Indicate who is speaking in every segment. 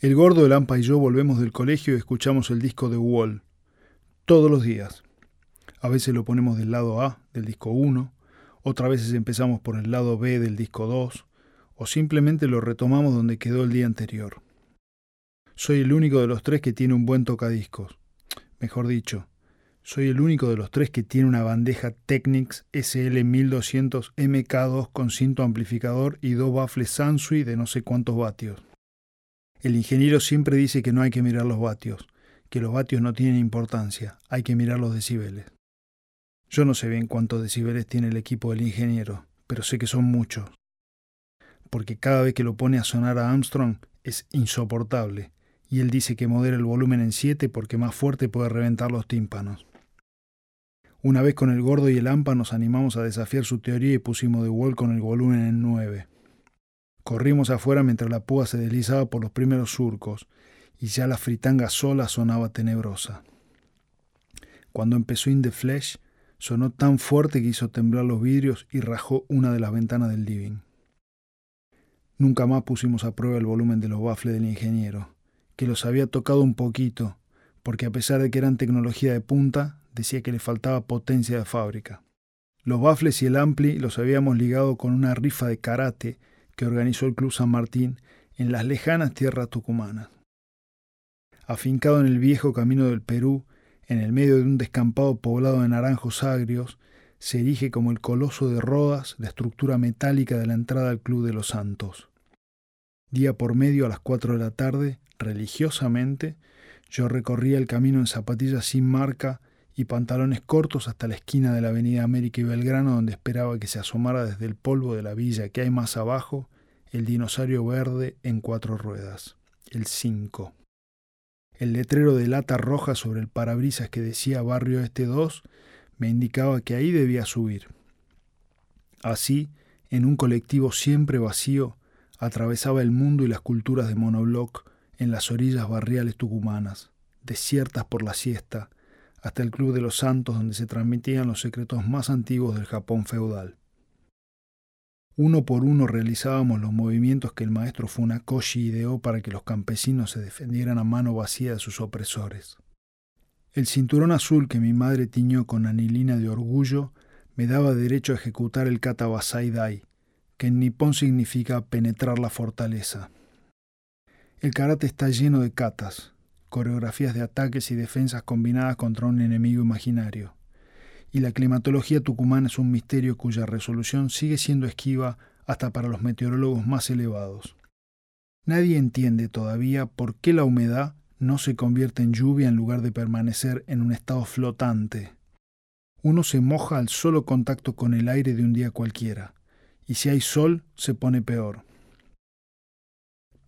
Speaker 1: El gordo, el Ampa y yo volvemos del colegio y escuchamos el disco de Wall. Todos los días. A veces lo ponemos del lado A del disco 1, otras veces empezamos por el lado B del disco 2, o simplemente lo retomamos donde quedó el día anterior. Soy el único de los tres que tiene un buen tocadiscos. Mejor dicho, soy el único de los tres que tiene una bandeja Technics SL1200 MK2 con cinto amplificador y dos baffles Sansui de no sé cuántos vatios. El ingeniero siempre dice que no hay que mirar los vatios, que los vatios no tienen importancia, hay que mirar los decibeles. Yo no sé bien cuántos decibeles tiene el equipo del ingeniero, pero sé que son muchos. Porque cada vez que lo pone a sonar a Armstrong es insoportable, y él dice que modera el volumen en 7 porque más fuerte puede reventar los tímpanos. Una vez con el gordo y el AMPA nos animamos a desafiar su teoría y pusimos de Wall con el volumen en 9. Corrimos afuera mientras la púa se deslizaba por los primeros surcos, y ya la fritanga sola sonaba tenebrosa. Cuando empezó In the Flesh, sonó tan fuerte que hizo temblar los vidrios y rajó una de las ventanas del living. Nunca más pusimos a prueba el volumen de los baffles del ingeniero, que los había tocado un poquito, porque a pesar de que eran tecnología de punta, decía que le faltaba potencia de fábrica. Los baffles y el ampli los habíamos ligado con una rifa de karate que organizó el Club San Martín en las lejanas tierras tucumanas. Afincado en el viejo camino del Perú, en el medio de un descampado poblado de naranjos agrios, se erige como el coloso de Rodas la estructura metálica de la entrada al Club de los Santos. Día por medio a las cuatro de la tarde, religiosamente, yo recorría el camino en zapatillas sin marca y pantalones cortos hasta la esquina de la Avenida América y Belgrano, donde esperaba que se asomara desde el polvo de la villa que hay más abajo el dinosaurio verde en cuatro ruedas, el 5. El letrero de lata roja sobre el parabrisas que decía Barrio Este 2 me indicaba que ahí debía subir. Así, en un colectivo siempre vacío, atravesaba el mundo y las culturas de monobloc en las orillas barriales tucumanas, desiertas por la siesta, hasta el Club de los Santos donde se transmitían los secretos más antiguos del Japón feudal. Uno por uno realizábamos los movimientos que el maestro Funakoshi ideó para que los campesinos se defendieran a mano vacía de sus opresores. El cinturón azul que mi madre tiñó con anilina de orgullo me daba derecho a ejecutar el kata Basai Dai, que en nipón significa penetrar la fortaleza. El karate está lleno de katas, coreografías de ataques y defensas combinadas contra un enemigo imaginario. Y la climatología tucumana es un misterio cuya resolución sigue siendo esquiva hasta para los meteorólogos más elevados. Nadie entiende todavía por qué la humedad no se convierte en lluvia en lugar de permanecer en un estado flotante. Uno se moja al solo contacto con el aire de un día cualquiera, y si hay sol se pone peor.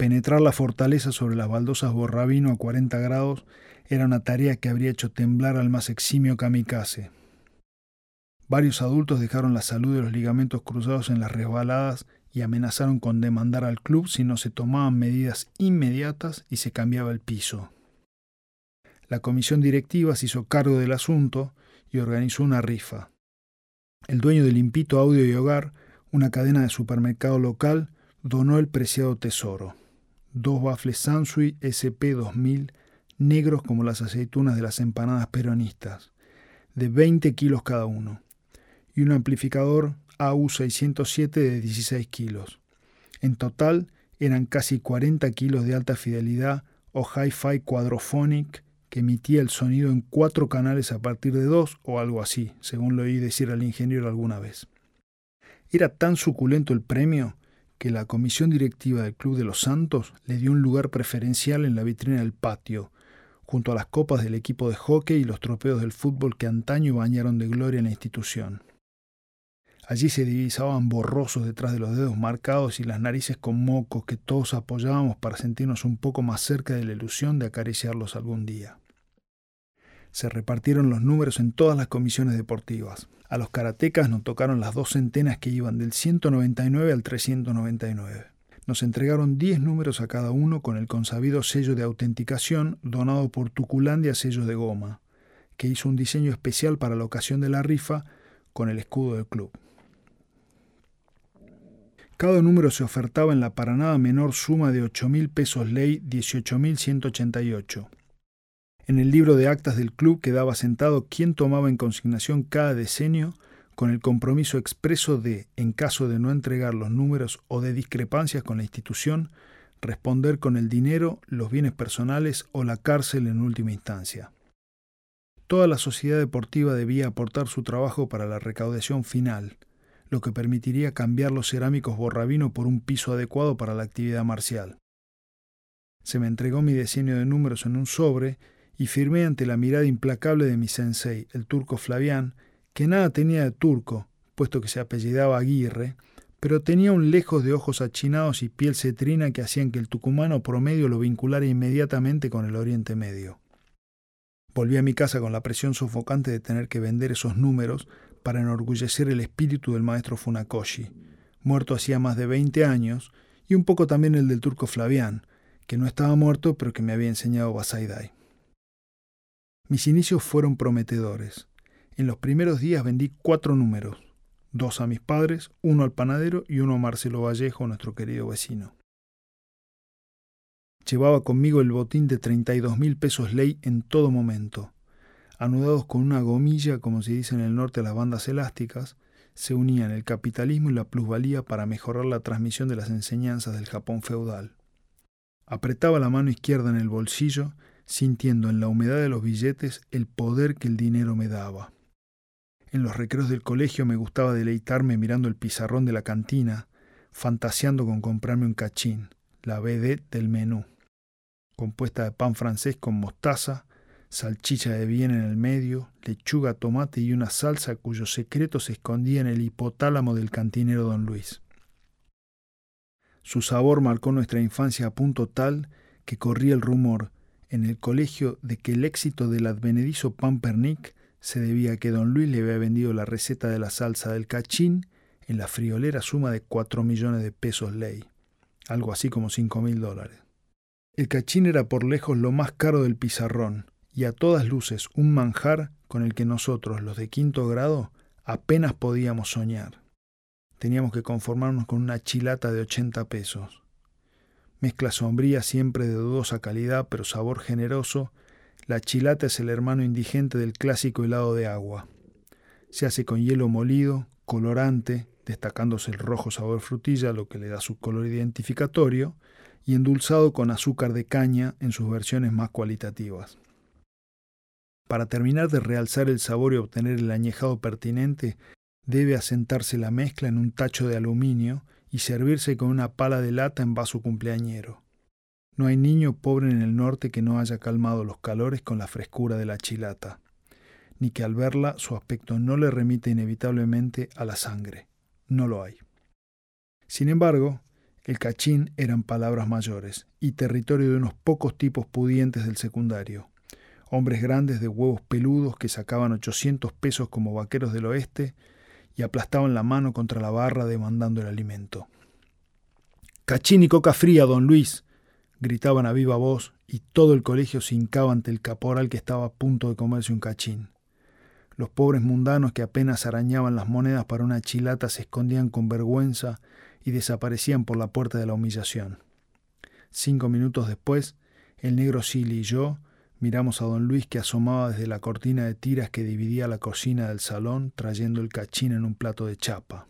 Speaker 1: Penetrar la fortaleza sobre las baldosas Borrabino a 40 grados era una tarea que habría hecho temblar al más eximio kamikaze. Varios adultos dejaron la salud de los ligamentos cruzados en las resbaladas y amenazaron con demandar al club si no se tomaban medidas inmediatas y se cambiaba el piso. La comisión directiva se hizo cargo del asunto y organizó una rifa. El dueño del Limpito Audio y Hogar, una cadena de supermercado local, donó el preciado tesoro dos bafles Sansui SP2000 negros como las aceitunas de las empanadas peronistas, de 20 kilos cada uno, y un amplificador AU607 de 16 kilos. En total eran casi 40 kilos de alta fidelidad o hi-fi quadrophonic que emitía el sonido en cuatro canales a partir de dos o algo así, según lo oí decir al ingeniero alguna vez. Era tan suculento el premio que la comisión directiva del Club de los Santos le dio un lugar preferencial en la vitrina del patio, junto a las copas del equipo de hockey y los tropeos del fútbol que antaño bañaron de gloria en la institución. Allí se divisaban borrosos detrás de los dedos marcados y las narices con mocos que todos apoyábamos para sentirnos un poco más cerca de la ilusión de acariciarlos algún día. Se repartieron los números en todas las comisiones deportivas. A los karatecas nos tocaron las dos centenas que iban del 199 al 399. Nos entregaron 10 números a cada uno con el consabido sello de autenticación donado por Tuculandia Sellos de Goma, que hizo un diseño especial para la ocasión de la rifa con el escudo del club. Cada número se ofertaba en la para nada menor suma de 8.000 pesos ley 18.188. En el libro de actas del club quedaba sentado quién tomaba en consignación cada decenio con el compromiso expreso de, en caso de no entregar los números o de discrepancias con la institución, responder con el dinero, los bienes personales o la cárcel en última instancia. Toda la sociedad deportiva debía aportar su trabajo para la recaudación final, lo que permitiría cambiar los cerámicos borrabino por un piso adecuado para la actividad marcial. Se me entregó mi diseño de números en un sobre y firmé ante la mirada implacable de mi sensei, el turco Flavián, que nada tenía de turco, puesto que se apellidaba Aguirre, pero tenía un lejos de ojos achinados y piel cetrina que hacían que el tucumano promedio lo vinculara inmediatamente con el Oriente Medio. Volví a mi casa con la presión sofocante de tener que vender esos números para enorgullecer el espíritu del maestro Funakoshi, muerto hacía más de 20 años, y un poco también el del turco Flavián, que no estaba muerto pero que me había enseñado Basaidai. Mis inicios fueron prometedores. En los primeros días vendí cuatro números, dos a mis padres, uno al panadero y uno a Marcelo Vallejo, nuestro querido vecino. Llevaba conmigo el botín de 32 mil pesos ley en todo momento. Anudados con una gomilla, como se dice en el norte las bandas elásticas, se unían el capitalismo y la plusvalía para mejorar la transmisión de las enseñanzas del Japón feudal. Apretaba la mano izquierda en el bolsillo, sintiendo en la humedad de los billetes el poder que el dinero me daba. En los recreos del colegio me gustaba deleitarme mirando el pizarrón de la cantina, fantaseando con comprarme un cachín, la BD del menú, compuesta de pan francés con mostaza, salchicha de bien en el medio, lechuga, tomate y una salsa cuyo secreto se escondía en el hipotálamo del cantinero don Luis. Su sabor marcó nuestra infancia a punto tal que corría el rumor en el colegio de que el éxito del advenedizo Pampernick se debía a que don Luis le había vendido la receta de la salsa del cachín en la friolera suma de cuatro millones de pesos ley, algo así como cinco mil dólares. El cachín era por lejos lo más caro del pizarrón, y a todas luces un manjar con el que nosotros, los de quinto grado, apenas podíamos soñar. Teníamos que conformarnos con una chilata de ochenta pesos. Mezcla sombría siempre de dudosa calidad, pero sabor generoso, la chilata es el hermano indigente del clásico helado de agua. Se hace con hielo molido, colorante, destacándose el rojo sabor frutilla, lo que le da su color identificatorio, y endulzado con azúcar de caña en sus versiones más cualitativas. Para terminar de realzar el sabor y obtener el añejado pertinente, debe asentarse la mezcla en un tacho de aluminio y servirse con una pala de lata en vaso cumpleañero. No hay niño pobre en el norte que no haya calmado los calores con la frescura de la chilata, ni que al verla su aspecto no le remite inevitablemente a la sangre. No lo hay. Sin embargo, el cachín eran palabras mayores y territorio de unos pocos tipos pudientes del secundario. Hombres grandes de huevos peludos que sacaban 800 pesos como vaqueros del oeste y aplastaban la mano contra la barra demandando el alimento. Cachín y coca fría, don Luis, gritaban a viva voz y todo el colegio se hincaba ante el caporal que estaba a punto de comerse un cachín. Los pobres mundanos que apenas arañaban las monedas para una chilata se escondían con vergüenza y desaparecían por la puerta de la humillación. Cinco minutos después, el negro Silly y yo miramos a don Luis que asomaba desde la cortina de tiras que dividía la cocina del salón trayendo el cachín en un plato de chapa.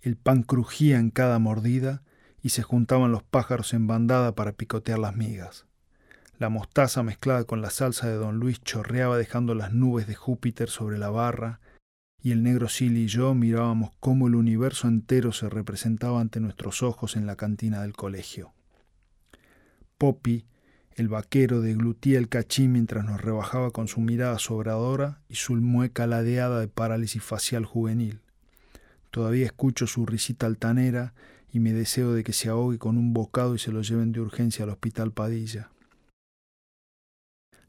Speaker 1: El pan crujía en cada mordida y se juntaban los pájaros en bandada para picotear las migas. La mostaza mezclada con la salsa de don Luis chorreaba dejando las nubes de Júpiter sobre la barra, y el negro Silly y yo mirábamos cómo el universo entero se representaba ante nuestros ojos en la cantina del colegio. Poppy, el vaquero, deglutía el cachín mientras nos rebajaba con su mirada sobradora y su mueca ladeada de parálisis facial juvenil. Todavía escucho su risita altanera y me deseo de que se ahogue con un bocado y se lo lleven de urgencia al hospital Padilla.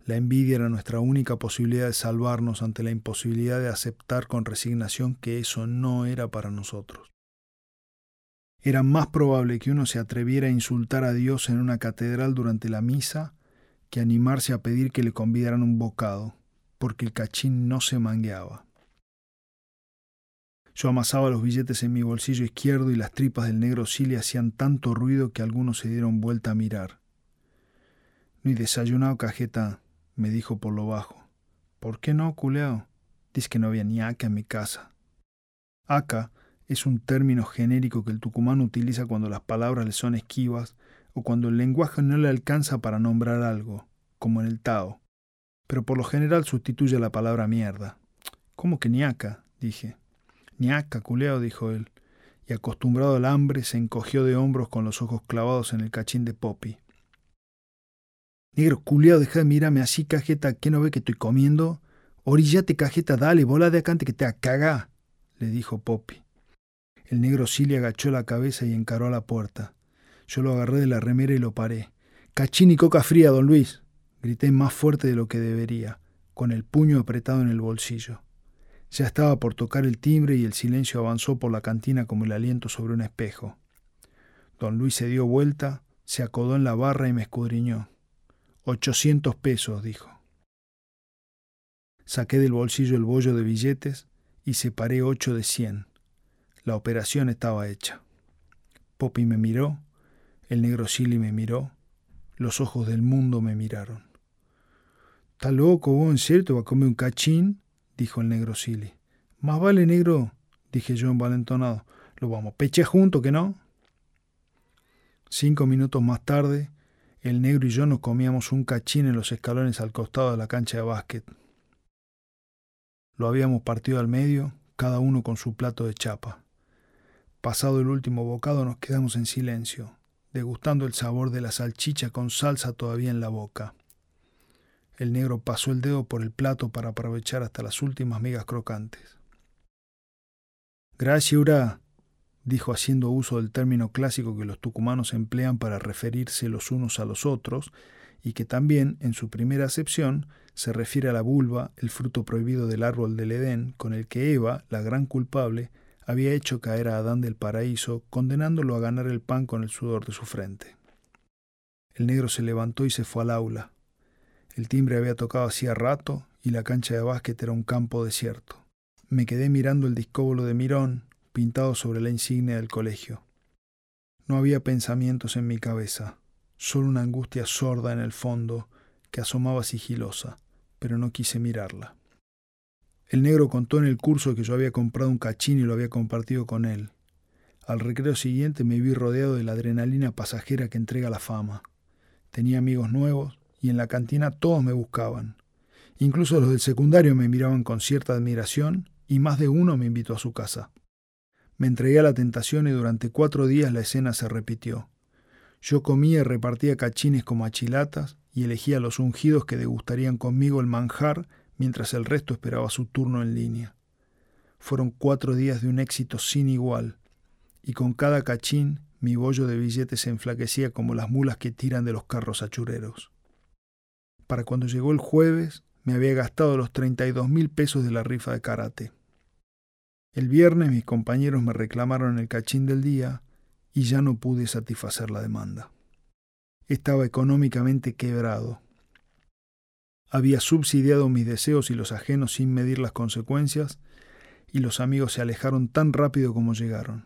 Speaker 1: La envidia era nuestra única posibilidad de salvarnos ante la imposibilidad de aceptar con resignación que eso no era para nosotros. Era más probable que uno se atreviera a insultar a Dios en una catedral durante la misa que animarse a pedir que le convidaran un bocado, porque el cachín no se mangueaba. Yo amasaba los billetes en mi bolsillo izquierdo y las tripas del negro Silly hacían tanto ruido que algunos se dieron vuelta a mirar. Ni desayunado, cajeta, me dijo por lo bajo. ¿Por qué no, culeao? Dice que no había ni acá en mi casa. Acá es un término genérico que el tucumano utiliza cuando las palabras le son esquivas o cuando el lenguaje no le alcanza para nombrar algo, como en el Tao. Pero por lo general sustituye la palabra mierda. ¿Cómo que niaca? dije. Niaca, culeao, dijo él, y acostumbrado al hambre se encogió de hombros con los ojos clavados en el cachín de Poppy. Negro, culeado, deja de mirarme así, cajeta, ¿qué no ve que estoy comiendo? Orillate, cajeta, dale, bola de acá antes que te caga, le dijo Poppy. El negro Silly agachó la cabeza y encaró a la puerta. Yo lo agarré de la remera y lo paré. Cachín y coca fría, don Luis. Grité más fuerte de lo que debería, con el puño apretado en el bolsillo. Ya estaba por tocar el timbre y el silencio avanzó por la cantina como el aliento sobre un espejo. Don Luis se dio vuelta, se acodó en la barra y me escudriñó. Ochocientos pesos, dijo. Saqué del bolsillo el bollo de billetes y separé ocho de cien. La operación estaba hecha. Poppy me miró, el negro Silly me miró, los ojos del mundo me miraron. ¿Está loco vos, en serio? ¿Va a comer un cachín? dijo el negro Silly. Más vale, negro, dije yo envalentonado. Lo vamos peche juntos, ¿que no? Cinco minutos más tarde, el negro y yo nos comíamos un cachín en los escalones al costado de la cancha de básquet. Lo habíamos partido al medio, cada uno con su plato de chapa. Pasado el último bocado nos quedamos en silencio, degustando el sabor de la salchicha con salsa todavía en la boca. El negro pasó el dedo por el plato para aprovechar hasta las últimas migas crocantes. Gracias, Ura, dijo haciendo uso del término clásico que los tucumanos emplean para referirse los unos a los otros, y que también, en su primera acepción, se refiere a la vulva, el fruto prohibido del árbol del Edén, con el que Eva, la gran culpable, había hecho caer a Adán del paraíso, condenándolo a ganar el pan con el sudor de su frente. El negro se levantó y se fue al aula. El timbre había tocado hacía rato y la cancha de básquet era un campo desierto. Me quedé mirando el discóbolo de Mirón, pintado sobre la insignia del colegio. No había pensamientos en mi cabeza, solo una angustia sorda en el fondo que asomaba sigilosa, pero no quise mirarla. El negro contó en el curso que yo había comprado un cachín y lo había compartido con él. Al recreo siguiente me vi rodeado de la adrenalina pasajera que entrega la fama. Tenía amigos nuevos y en la cantina todos me buscaban. Incluso los del secundario me miraban con cierta admiración y más de uno me invitó a su casa. Me entregué a la tentación y durante cuatro días la escena se repitió. Yo comía y repartía cachines como achilatas y elegía los ungidos que degustarían conmigo el manjar mientras el resto esperaba su turno en línea. Fueron cuatro días de un éxito sin igual, y con cada cachín mi bollo de billetes se enflaquecía como las mulas que tiran de los carros achureros. Para cuando llegó el jueves, me había gastado los treinta y dos mil pesos de la rifa de karate. El viernes mis compañeros me reclamaron el cachín del día y ya no pude satisfacer la demanda. Estaba económicamente quebrado había subsidiado mis deseos y los ajenos sin medir las consecuencias, y los amigos se alejaron tan rápido como llegaron.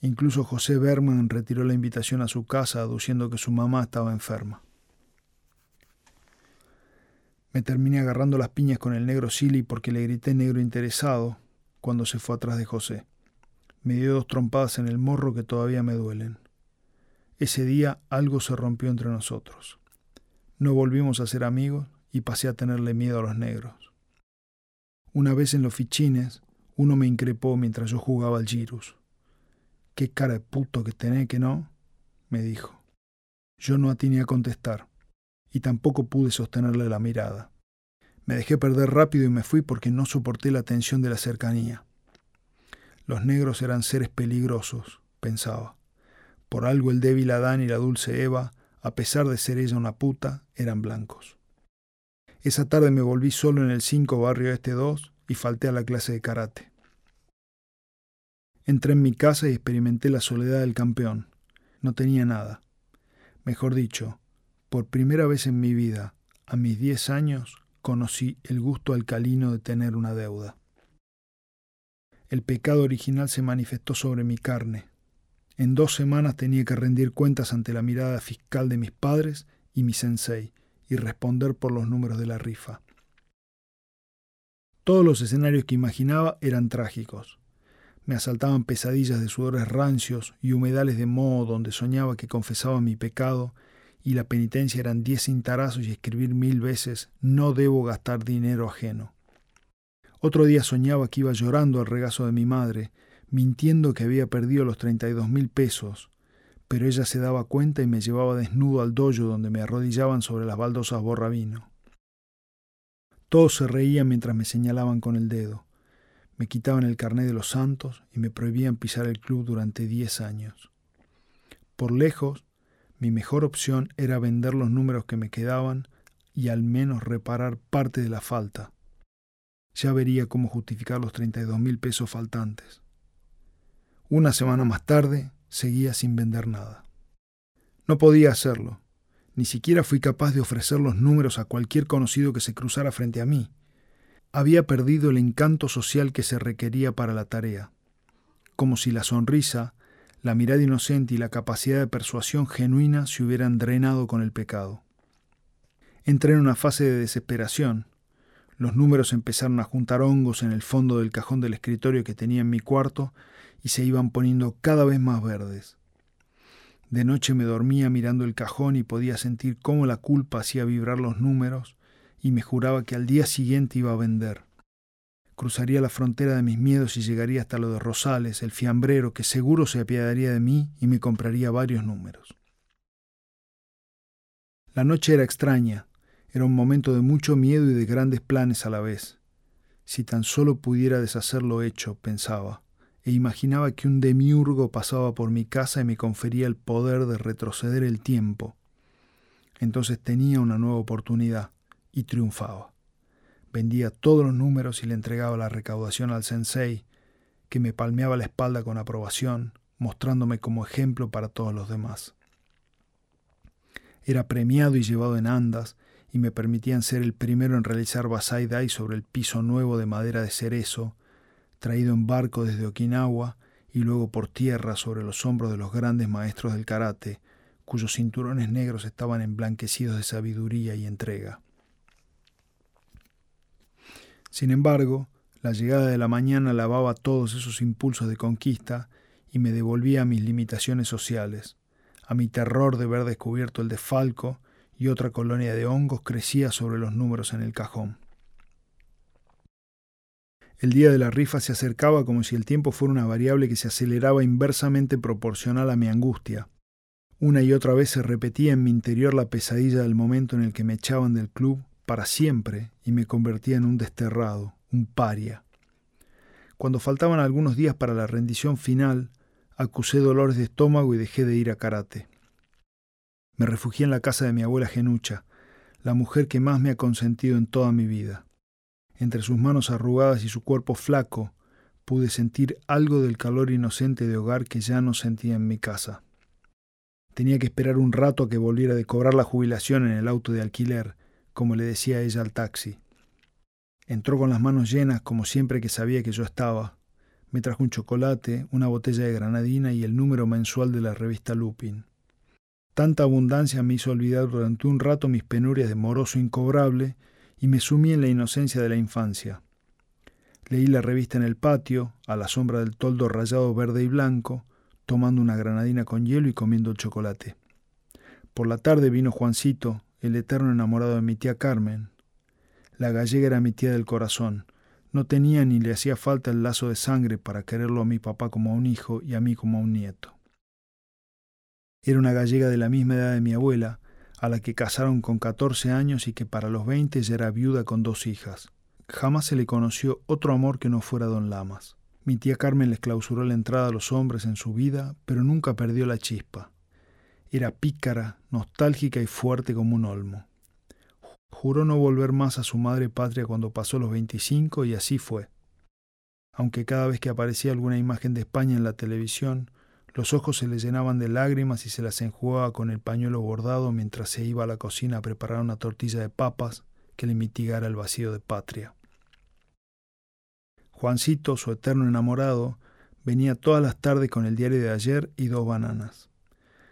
Speaker 1: Incluso José Berman retiró la invitación a su casa aduciendo que su mamá estaba enferma. Me terminé agarrando las piñas con el negro Silly porque le grité negro interesado cuando se fue atrás de José. Me dio dos trompadas en el morro que todavía me duelen. Ese día algo se rompió entre nosotros. No volvimos a ser amigos y pasé a tenerle miedo a los negros. Una vez en los fichines, uno me increpó mientras yo jugaba al girus. ¿Qué cara de puto que tenés que no? me dijo. Yo no atiné a contestar, y tampoco pude sostenerle la mirada. Me dejé perder rápido y me fui porque no soporté la tensión de la cercanía. Los negros eran seres peligrosos, pensaba. Por algo el débil Adán y la dulce Eva a pesar de ser ella una puta, eran blancos. Esa tarde me volví solo en el 5 barrio este 2 y falté a la clase de karate. Entré en mi casa y experimenté la soledad del campeón. No tenía nada. Mejor dicho, por primera vez en mi vida, a mis 10 años, conocí el gusto alcalino de tener una deuda. el pecado original se manifestó sobre mi carne. En dos semanas tenía que rendir cuentas ante la mirada fiscal de mis padres y mi sensei y responder por los números de la rifa. Todos los escenarios que imaginaba eran trágicos. Me asaltaban pesadillas de sudores rancios y humedales de moho donde soñaba que confesaba mi pecado y la penitencia eran diez cintarazos y escribir mil veces no debo gastar dinero ajeno. Otro día soñaba que iba llorando al regazo de mi madre, mintiendo que había perdido los treinta y dos mil pesos, pero ella se daba cuenta y me llevaba desnudo al doyo donde me arrodillaban sobre las baldosas borrabino. Todos se reían mientras me señalaban con el dedo. Me quitaban el carné de los santos y me prohibían pisar el club durante diez años. Por lejos, mi mejor opción era vender los números que me quedaban y al menos reparar parte de la falta. Ya vería cómo justificar los 32 mil pesos faltantes. Una semana más tarde, seguía sin vender nada. No podía hacerlo. Ni siquiera fui capaz de ofrecer los números a cualquier conocido que se cruzara frente a mí. Había perdido el encanto social que se requería para la tarea. Como si la sonrisa, la mirada inocente y la capacidad de persuasión genuina se hubieran drenado con el pecado. Entré en una fase de desesperación. Los números empezaron a juntar hongos en el fondo del cajón del escritorio que tenía en mi cuarto y se iban poniendo cada vez más verdes. De noche me dormía mirando el cajón y podía sentir cómo la culpa hacía vibrar los números y me juraba que al día siguiente iba a vender. Cruzaría la frontera de mis miedos y llegaría hasta lo de Rosales, el fiambrero, que seguro se apiadaría de mí y me compraría varios números. La noche era extraña, era un momento de mucho miedo y de grandes planes a la vez. Si tan solo pudiera deshacer lo hecho, pensaba e imaginaba que un demiurgo pasaba por mi casa y me confería el poder de retroceder el tiempo. Entonces tenía una nueva oportunidad y triunfaba. Vendía todos los números y le entregaba la recaudación al sensei, que me palmeaba la espalda con aprobación, mostrándome como ejemplo para todos los demás. Era premiado y llevado en andas, y me permitían ser el primero en realizar Basai Dai sobre el piso nuevo de madera de cerezo, traído en barco desde Okinawa y luego por tierra sobre los hombros de los grandes maestros del karate, cuyos cinturones negros estaban emblanquecidos de sabiduría y entrega. Sin embargo, la llegada de la mañana lavaba todos esos impulsos de conquista y me devolvía a mis limitaciones sociales, a mi terror de ver descubierto el desfalco y otra colonia de hongos crecía sobre los números en el cajón. El día de la rifa se acercaba como si el tiempo fuera una variable que se aceleraba inversamente proporcional a mi angustia. Una y otra vez se repetía en mi interior la pesadilla del momento en el que me echaban del club para siempre y me convertía en un desterrado, un paria. Cuando faltaban algunos días para la rendición final, acusé dolores de estómago y dejé de ir a karate. Me refugié en la casa de mi abuela Genucha, la mujer que más me ha consentido en toda mi vida. Entre sus manos arrugadas y su cuerpo flaco, pude sentir algo del calor inocente de hogar que ya no sentía en mi casa. Tenía que esperar un rato a que volviera de cobrar la jubilación en el auto de alquiler, como le decía ella al taxi. Entró con las manos llenas como siempre que sabía que yo estaba. Me trajo un chocolate, una botella de granadina y el número mensual de la revista Lupin. Tanta abundancia me hizo olvidar durante un rato mis penurias de moroso incobrable y me sumí en la inocencia de la infancia. Leí la revista en el patio, a la sombra del toldo rayado verde y blanco, tomando una granadina con hielo y comiendo el chocolate. Por la tarde vino Juancito, el eterno enamorado de mi tía Carmen. La gallega era mi tía del corazón. No tenía ni le hacía falta el lazo de sangre para quererlo a mi papá como a un hijo y a mí como a un nieto. Era una gallega de la misma edad de mi abuela, a la que casaron con 14 años y que para los 20 ya era viuda con dos hijas. Jamás se le conoció otro amor que no fuera don Lamas. Mi tía Carmen les clausuró la entrada a los hombres en su vida, pero nunca perdió la chispa. Era pícara, nostálgica y fuerte como un olmo. Juró no volver más a su madre patria cuando pasó los 25 y así fue. Aunque cada vez que aparecía alguna imagen de España en la televisión, los ojos se le llenaban de lágrimas y se las enjugaba con el pañuelo bordado mientras se iba a la cocina a preparar una tortilla de papas que le mitigara el vacío de patria. Juancito, su eterno enamorado, venía todas las tardes con el diario de ayer y dos bananas.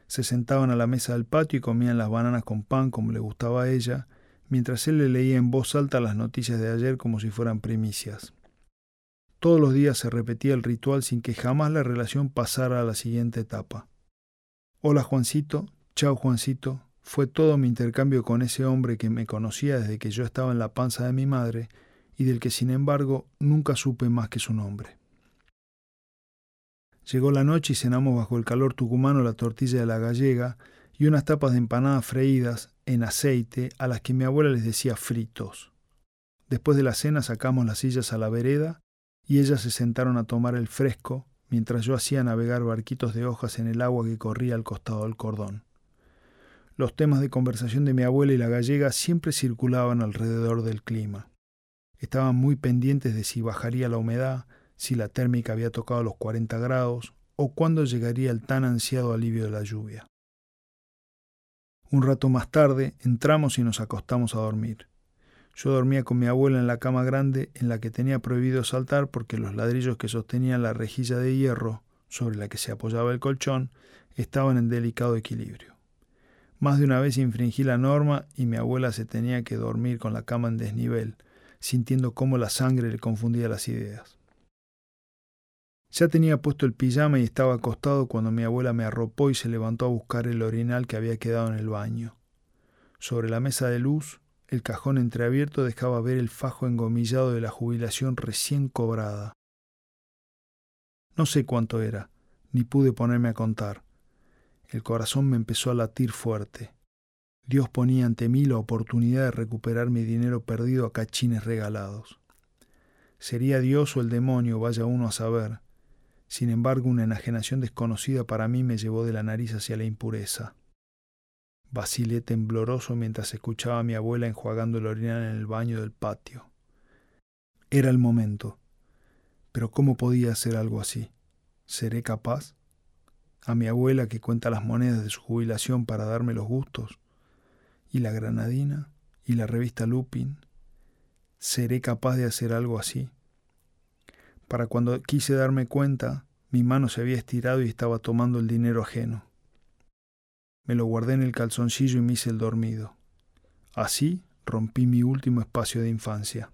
Speaker 1: Se sentaban a la mesa del patio y comían las bananas con pan como le gustaba a ella, mientras él le leía en voz alta las noticias de ayer como si fueran primicias. Todos los días se repetía el ritual sin que jamás la relación pasara a la siguiente etapa. Hola Juancito, chao Juancito, fue todo mi intercambio con ese hombre que me conocía desde que yo estaba en la panza de mi madre y del que sin embargo nunca supe más que su nombre. Llegó la noche y cenamos bajo el calor tucumano la tortilla de la gallega y unas tapas de empanadas freídas en aceite a las que mi abuela les decía fritos. Después de la cena sacamos las sillas a la vereda y ellas se sentaron a tomar el fresco mientras yo hacía navegar barquitos de hojas en el agua que corría al costado del cordón. Los temas de conversación de mi abuela y la gallega siempre circulaban alrededor del clima. Estaban muy pendientes de si bajaría la humedad, si la térmica había tocado los 40 grados o cuándo llegaría el tan ansiado alivio de la lluvia. Un rato más tarde entramos y nos acostamos a dormir. Yo dormía con mi abuela en la cama grande en la que tenía prohibido saltar porque los ladrillos que sostenían la rejilla de hierro sobre la que se apoyaba el colchón estaban en delicado equilibrio. Más de una vez infringí la norma y mi abuela se tenía que dormir con la cama en desnivel, sintiendo cómo la sangre le confundía las ideas. Ya tenía puesto el pijama y estaba acostado cuando mi abuela me arropó y se levantó a buscar el orinal que había quedado en el baño. Sobre la mesa de luz, el cajón entreabierto dejaba ver el fajo engomillado de la jubilación recién cobrada. No sé cuánto era, ni pude ponerme a contar. El corazón me empezó a latir fuerte. Dios ponía ante mí la oportunidad de recuperar mi dinero perdido a cachines regalados. Sería Dios o el demonio, vaya uno a saber, sin embargo, una enajenación desconocida para mí me llevó de la nariz hacia la impureza. Vacilé tembloroso mientras escuchaba a mi abuela enjuagando el orinal en el baño del patio. Era el momento. Pero ¿cómo podía hacer algo así? ¿Seré capaz? A mi abuela que cuenta las monedas de su jubilación para darme los gustos. ¿Y la granadina? ¿Y la revista Lupin? ¿Seré capaz de hacer algo así? Para cuando quise darme cuenta, mi mano se había estirado y estaba tomando el dinero ajeno. Me lo guardé en el calzoncillo y me hice el dormido. Así rompí mi último espacio de infancia.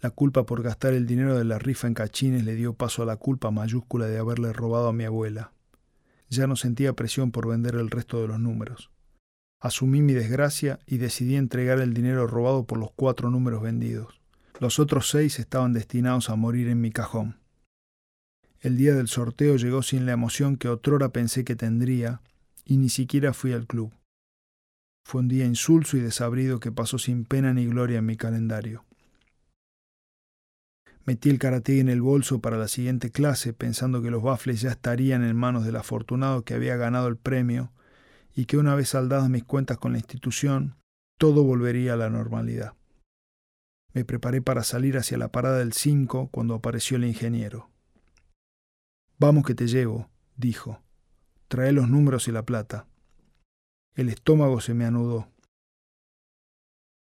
Speaker 1: La culpa por gastar el dinero de la rifa en cachines le dio paso a la culpa mayúscula de haberle robado a mi abuela. Ya no sentía presión por vender el resto de los números. Asumí mi desgracia y decidí entregar el dinero robado por los cuatro números vendidos. Los otros seis estaban destinados a morir en mi cajón. El día del sorteo llegó sin la emoción que otrora pensé que tendría, y ni siquiera fui al club. Fue un día insulso y desabrido que pasó sin pena ni gloria en mi calendario. Metí el karate en el bolso para la siguiente clase, pensando que los bafles ya estarían en manos del afortunado que había ganado el premio y que una vez saldadas mis cuentas con la institución, todo volvería a la normalidad. Me preparé para salir hacia la parada del 5 cuando apareció el ingeniero. Vamos que te llevo, dijo. Trae los números y la plata. El estómago se me anudó.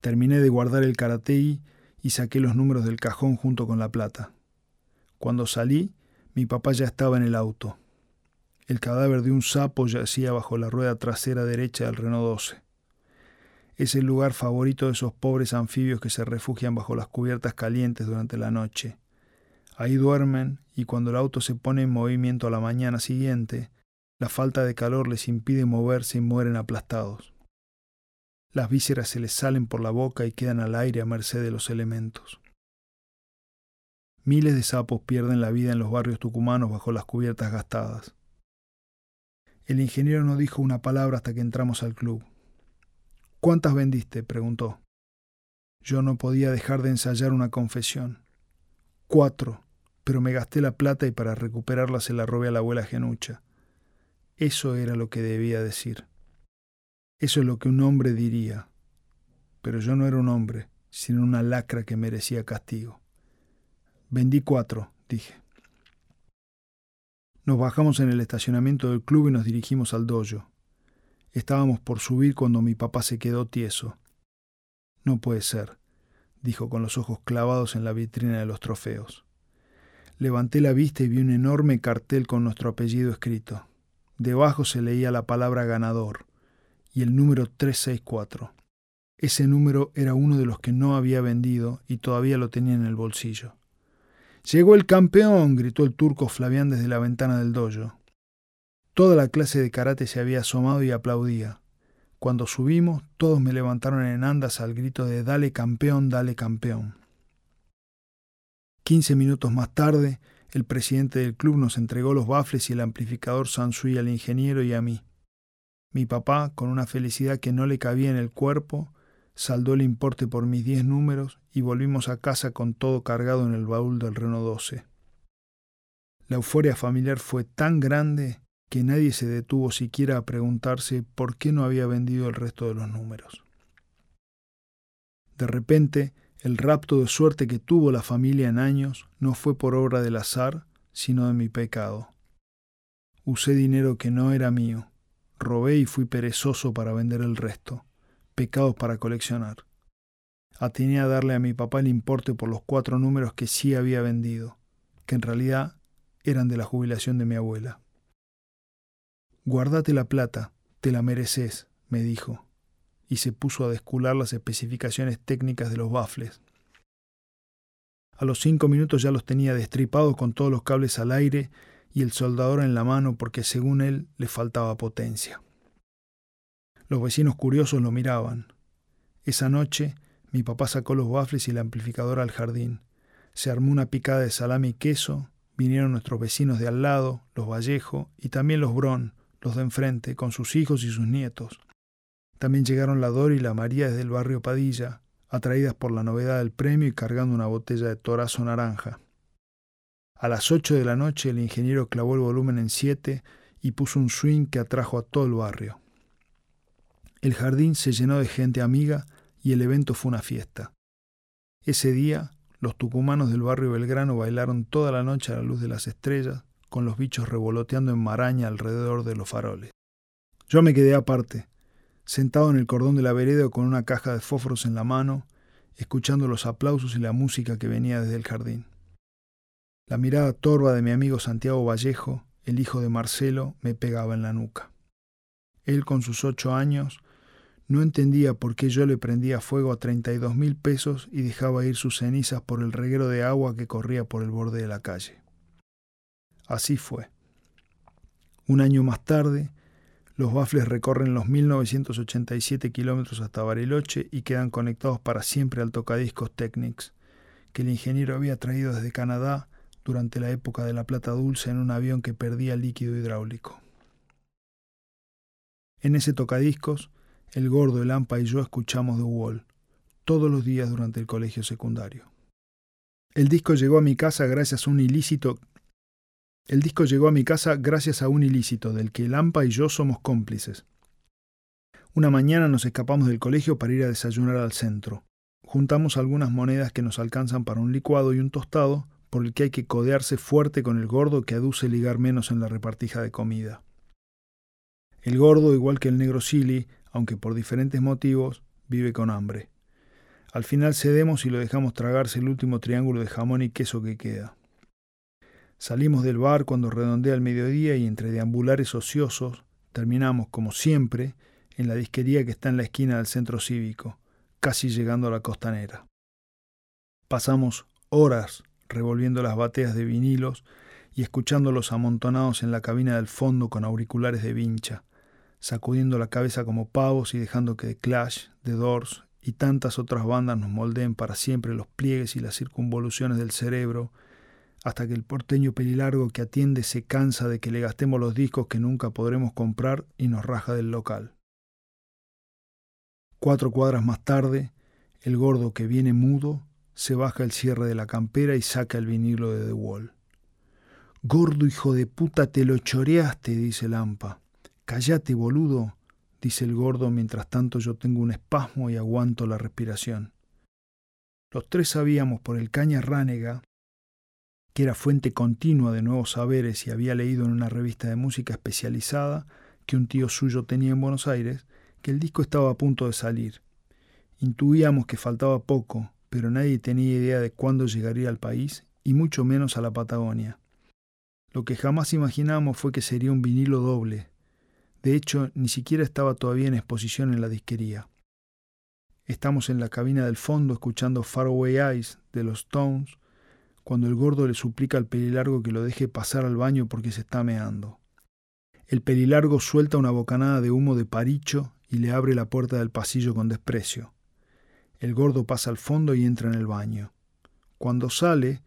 Speaker 1: Terminé de guardar el karatei y saqué los números del cajón junto con la plata. Cuando salí, mi papá ya estaba en el auto. El cadáver de un sapo yacía bajo la rueda trasera derecha del Renault 12. Es el lugar favorito de esos pobres anfibios que se refugian bajo las cubiertas calientes durante la noche. Ahí duermen y cuando el auto se pone en movimiento a la mañana siguiente, la falta de calor les impide moverse y mueren aplastados. Las vísceras se les salen por la boca y quedan al aire a merced de los elementos. Miles de sapos pierden la vida en los barrios tucumanos bajo las cubiertas gastadas. El ingeniero no dijo una palabra hasta que entramos al club. ¿Cuántas vendiste? preguntó. Yo no podía dejar de ensayar una confesión. Cuatro, pero me gasté la plata y para recuperarla se la robé a la abuela Genucha. Eso era lo que debía decir. Eso es lo que un hombre diría. Pero yo no era un hombre, sino una lacra que merecía castigo. Vendí cuatro, dije. Nos bajamos en el estacionamiento del club y nos dirigimos al dojo. Estábamos por subir cuando mi papá se quedó tieso. No puede ser. Dijo con los ojos clavados en la vitrina de los trofeos. Levanté la vista y vi un enorme cartel con nuestro apellido escrito. Debajo se leía la palabra ganador y el número 364. Ese número era uno de los que no había vendido y todavía lo tenía en el bolsillo. Llegó el campeón, gritó el turco Flavián desde la ventana del dojo. Toda la clase de karate se había asomado y aplaudía. Cuando subimos, todos me levantaron en andas al grito de Dale campeón, dale campeón. Quince minutos más tarde, el presidente del club nos entregó los bafles y el amplificador Sansui al ingeniero y a mí. Mi papá, con una felicidad que no le cabía en el cuerpo, saldó el importe por mis diez números y volvimos a casa con todo cargado en el baúl del Renault 12. La euforia familiar fue tan grande que nadie se detuvo siquiera a preguntarse por qué no había vendido el resto de los números. De repente, el rapto de suerte que tuvo la familia en años no fue por obra del azar, sino de mi pecado. Usé dinero que no era mío, robé y fui perezoso para vender el resto, pecados para coleccionar. Atiné a darle a mi papá el importe por los cuatro números que sí había vendido, que en realidad eran de la jubilación de mi abuela. Guardate la plata, te la mereces, me dijo, y se puso a descular las especificaciones técnicas de los bafles. A los cinco minutos ya los tenía destripados con todos los cables al aire y el soldador en la mano porque según él le faltaba potencia. Los vecinos curiosos lo miraban. Esa noche mi papá sacó los bafles y el amplificador al jardín. Se armó una picada de salami y queso, vinieron nuestros vecinos de al lado, los Vallejo y también los Brón, los de enfrente, con sus hijos y sus nietos. También llegaron la Dora y la María desde el barrio Padilla, atraídas por la novedad del premio y cargando una botella de torazo naranja. A las ocho de la noche el ingeniero clavó el volumen en siete y puso un swing que atrajo a todo el barrio. El jardín se llenó de gente amiga y el evento fue una fiesta. Ese día, los tucumanos del barrio Belgrano bailaron toda la noche a la luz de las estrellas, con los bichos revoloteando en maraña alrededor de los faroles. Yo me quedé aparte, sentado en el cordón de la vereda con una caja de fósforos en la mano, escuchando los aplausos y la música que venía desde el jardín. La mirada torva de mi amigo Santiago Vallejo, el hijo de Marcelo, me pegaba en la nuca. Él, con sus ocho años, no entendía por qué yo le prendía fuego a treinta y dos mil pesos y dejaba ir sus cenizas por el reguero de agua que corría por el borde de la calle. Así fue. Un año más tarde, los bafles recorren los 1987 kilómetros hasta Bariloche y quedan conectados para siempre al tocadiscos Technics, que el ingeniero había traído desde Canadá durante la época de la plata dulce en un avión que perdía líquido hidráulico. En ese tocadiscos, el gordo, el Ampa y yo escuchamos The Wall todos los días durante el colegio secundario. El disco llegó a mi casa gracias a un ilícito el disco llegó a mi casa gracias a un ilícito del que Lampa y yo somos cómplices. Una mañana nos escapamos del colegio para ir a desayunar al centro. Juntamos algunas monedas que nos alcanzan para un licuado y un tostado, por el que hay que codearse fuerte con el gordo que aduce ligar menos en la repartija de comida. El gordo, igual que el negro Silly, aunque por diferentes motivos, vive con hambre. Al final cedemos y lo dejamos tragarse el último triángulo de jamón y queso que queda. Salimos del bar cuando redondea el mediodía y entre deambulares ociosos terminamos, como siempre, en la disquería que está en la esquina del centro cívico, casi llegando a la costanera. Pasamos horas revolviendo las bateas de vinilos y escuchándolos amontonados en la cabina del fondo con auriculares de vincha, sacudiendo la cabeza como pavos y dejando que The Clash, The Doors y tantas otras bandas nos moldeen para siempre los pliegues y las circunvoluciones del cerebro hasta que el porteño pelilargo que atiende se cansa de que le gastemos los discos que nunca podremos comprar y nos raja del local. Cuatro cuadras más tarde, el gordo que viene mudo se baja el cierre de la campera y saca el vinilo de The Wall. Gordo hijo de puta, te lo choreaste, dice Lampa. Cállate, boludo, dice el gordo mientras tanto yo tengo un espasmo y aguanto la respiración. Los tres sabíamos por el caña ránega era fuente continua de nuevos saberes y había leído en una revista de música especializada que un tío suyo tenía en Buenos Aires, que el disco estaba a punto de salir. Intuíamos que faltaba poco, pero nadie tenía idea de cuándo llegaría al país y mucho menos a la Patagonia. Lo que jamás imaginamos fue que sería un vinilo doble. De hecho, ni siquiera estaba todavía en exposición en la disquería. Estamos en la cabina del fondo escuchando Faraway Eyes de los Stones cuando el gordo le suplica al pelilargo que lo deje pasar al baño porque se está meando. El pelilargo suelta una bocanada de humo de paricho y le abre la puerta del pasillo con desprecio. El gordo pasa al fondo y entra en el baño. Cuando sale,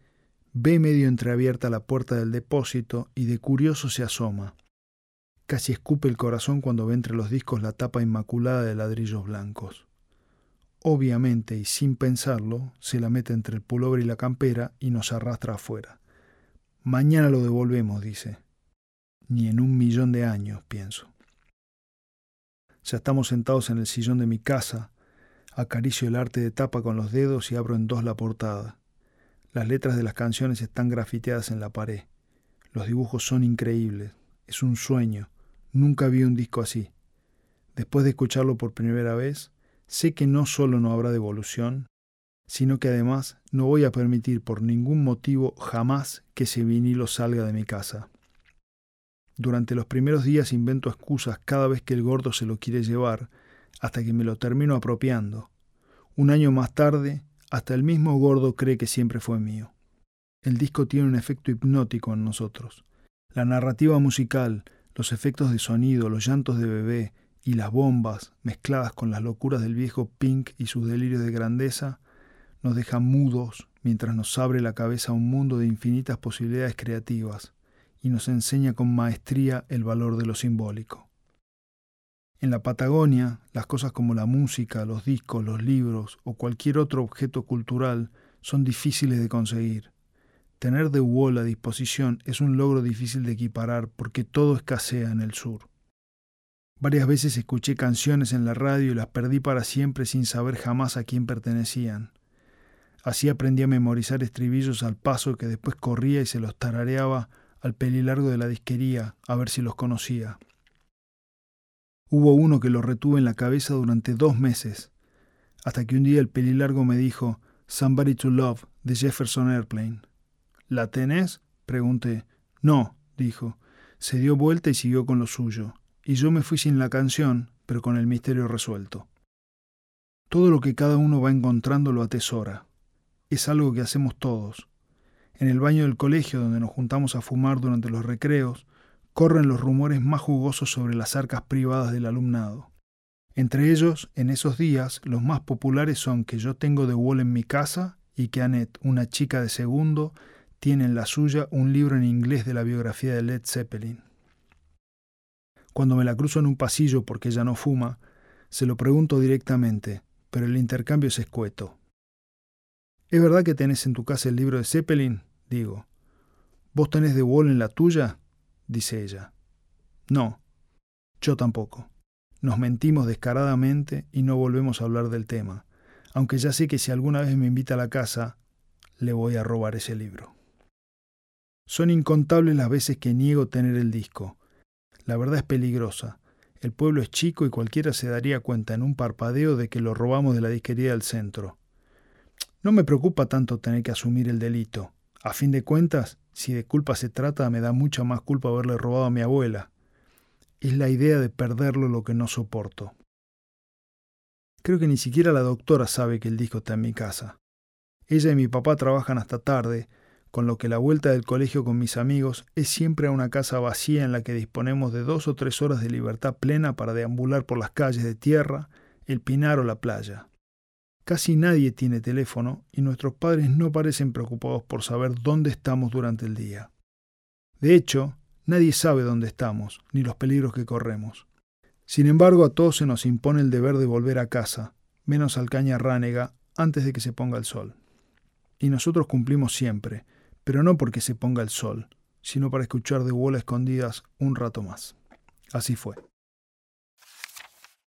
Speaker 1: ve medio entreabierta la puerta del depósito y de curioso se asoma. Casi escupe el corazón cuando ve entre los discos la tapa inmaculada de ladrillos blancos. Obviamente y sin pensarlo, se la mete entre el pullover y la campera y nos arrastra afuera. Mañana lo devolvemos, dice. Ni en un millón de años, pienso. Ya estamos sentados en el sillón de mi casa, acaricio el arte de tapa con los dedos y abro en dos la portada. Las letras de las canciones están grafiteadas en la pared. Los dibujos son increíbles. Es un sueño. Nunca vi un disco así. Después de escucharlo por primera vez, sé que no solo no habrá devolución, sino que además no voy a permitir por ningún motivo jamás que ese vinilo salga de mi casa. Durante los primeros días invento excusas cada vez que el gordo se lo quiere llevar, hasta que me lo termino apropiando. Un año más tarde, hasta el mismo gordo cree que siempre fue mío. El disco tiene un efecto hipnótico en nosotros. La narrativa musical, los efectos de sonido, los llantos de bebé y las bombas, mezcladas con las locuras del viejo Pink y sus delirios de grandeza, nos dejan mudos mientras nos abre la cabeza un mundo de infinitas posibilidades creativas y nos enseña con maestría el valor de lo simbólico. En la Patagonia, las cosas como la música, los discos, los libros o cualquier otro objeto cultural son difíciles de conseguir. Tener The Wall a disposición es un logro difícil de equiparar porque todo escasea en el sur. Varias veces escuché canciones en la radio y las perdí para siempre sin saber jamás a quién pertenecían. Así aprendí a memorizar estribillos al paso que después corría y se los tarareaba al pelilargo de la disquería a ver si los conocía. Hubo uno que lo retuve en la cabeza durante dos meses, hasta que un día el pelilargo me dijo Somebody to Love de Jefferson Airplane. ¿La tenés? pregunté. No, dijo. Se dio vuelta y siguió con lo suyo, y yo me fui sin la canción, pero con el misterio resuelto. Todo lo que cada uno va encontrando lo atesora. Es algo que hacemos todos. En el baño del colegio, donde nos juntamos a fumar durante los recreos, corren los rumores más jugosos sobre las arcas privadas del alumnado. Entre ellos, en esos días, los más populares son que yo tengo de Wall en mi casa y que Annette, una chica de segundo, tiene en la suya un libro en inglés de la biografía de Led Zeppelin. Cuando me la cruzo en un pasillo porque ella no fuma, se lo pregunto directamente, pero el intercambio es escueto. ¿Es verdad que tenés en tu casa el libro de Zeppelin? Digo. ¿Vos tenés de Wall en la tuya? Dice ella. No, yo tampoco. Nos mentimos descaradamente y no volvemos a hablar del tema, aunque ya sé que si alguna vez me invita a la casa, le voy a robar ese libro. Son incontables las veces que niego tener el disco. La verdad es peligrosa. El pueblo es chico y cualquiera se daría cuenta en un parpadeo de que lo robamos de la disquería del centro. No me preocupa tanto tener que asumir el delito. A fin de cuentas, si de culpa se trata, me da mucha más culpa haberle robado a mi abuela. Es la idea de perderlo lo que no soporto. Creo que ni siquiera la doctora sabe que el disco está en mi casa. Ella y mi papá trabajan hasta tarde, con lo que la vuelta del colegio con mis amigos es siempre a una casa vacía en la que disponemos de dos o tres horas de libertad plena para deambular por las calles de tierra, el pinar o la playa. Casi nadie tiene teléfono y nuestros padres no parecen preocupados por saber dónde estamos durante el día. De hecho, nadie sabe dónde estamos, ni los peligros que corremos. Sin embargo, a todos se nos impone el deber de volver a casa, menos al caña ránega, antes de que se ponga el sol. Y nosotros cumplimos siempre, pero no porque se ponga el sol, sino para escuchar de bola escondidas un rato más. Así fue.